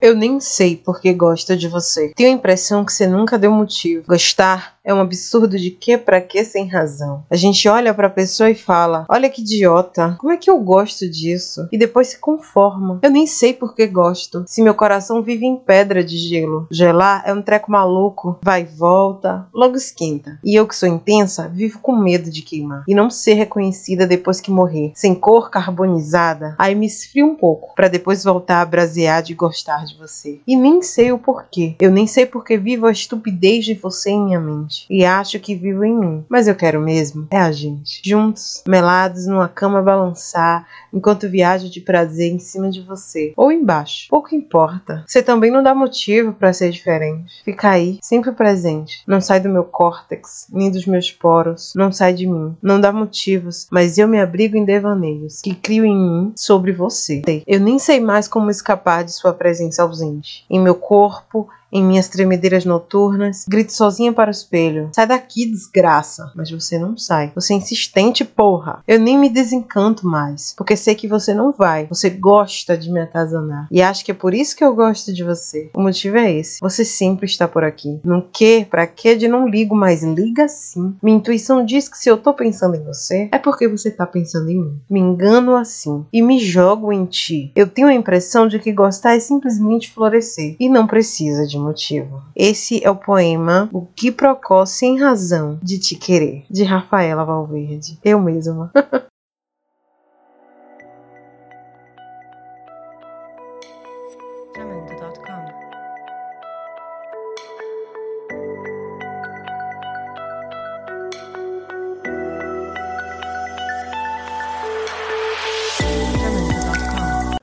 Eu nem sei porque gosto de você. Tenho a impressão que você nunca deu motivo. Gostar é um absurdo de que para que sem razão. A gente olha para a pessoa e fala: "Olha que idiota. Como é que eu gosto disso?" E depois se conforma. Eu nem sei por que gosto. Se meu coração vive em pedra de gelo. Gelar é um treco maluco, vai e volta, logo esquenta. E eu que sou intensa, vivo com medo de queimar e não ser reconhecida depois que morrer, sem cor carbonizada. Aí me esfrio um pouco para depois voltar a brasear de gostar de você. E nem sei o porquê. Eu nem sei porque vivo a estupidez de você em minha mente e acho que vivo em mim. Mas eu quero mesmo é a gente. Juntos, melados numa cama balançar, enquanto viajo de prazer em cima de você. Ou embaixo. Pouco importa. Você também não dá motivo para ser diferente. Fica aí, sempre presente. Não sai do meu córtex, nem dos meus poros. Não sai de mim. Não dá motivos, mas eu me abrigo em devaneios que crio em mim sobre você. Eu nem sei mais como escapar de sua presença ausente. Em meu corpo, em minhas tremedeiras noturnas, grito sozinha para o espelho: Sai daqui, desgraça! Mas você não sai. Você é insistente, porra! Eu nem me desencanto mais, porque sei que você não vai. Você gosta de me atazanar. E acho que é por isso que eu gosto de você. O motivo é esse. Você sempre está por aqui. Não que, pra que de não ligo, mas liga sim. Minha intuição diz que se eu tô pensando em você, é porque você tá pensando em mim. Me engano assim e me jogo em ti. Eu tenho a impressão de que gostar é simplesmente florescer e não precisa de motivo. Esse é o poema O que Procó Sem Razão de Te Querer, de Rafaela Valverde. Eu mesma.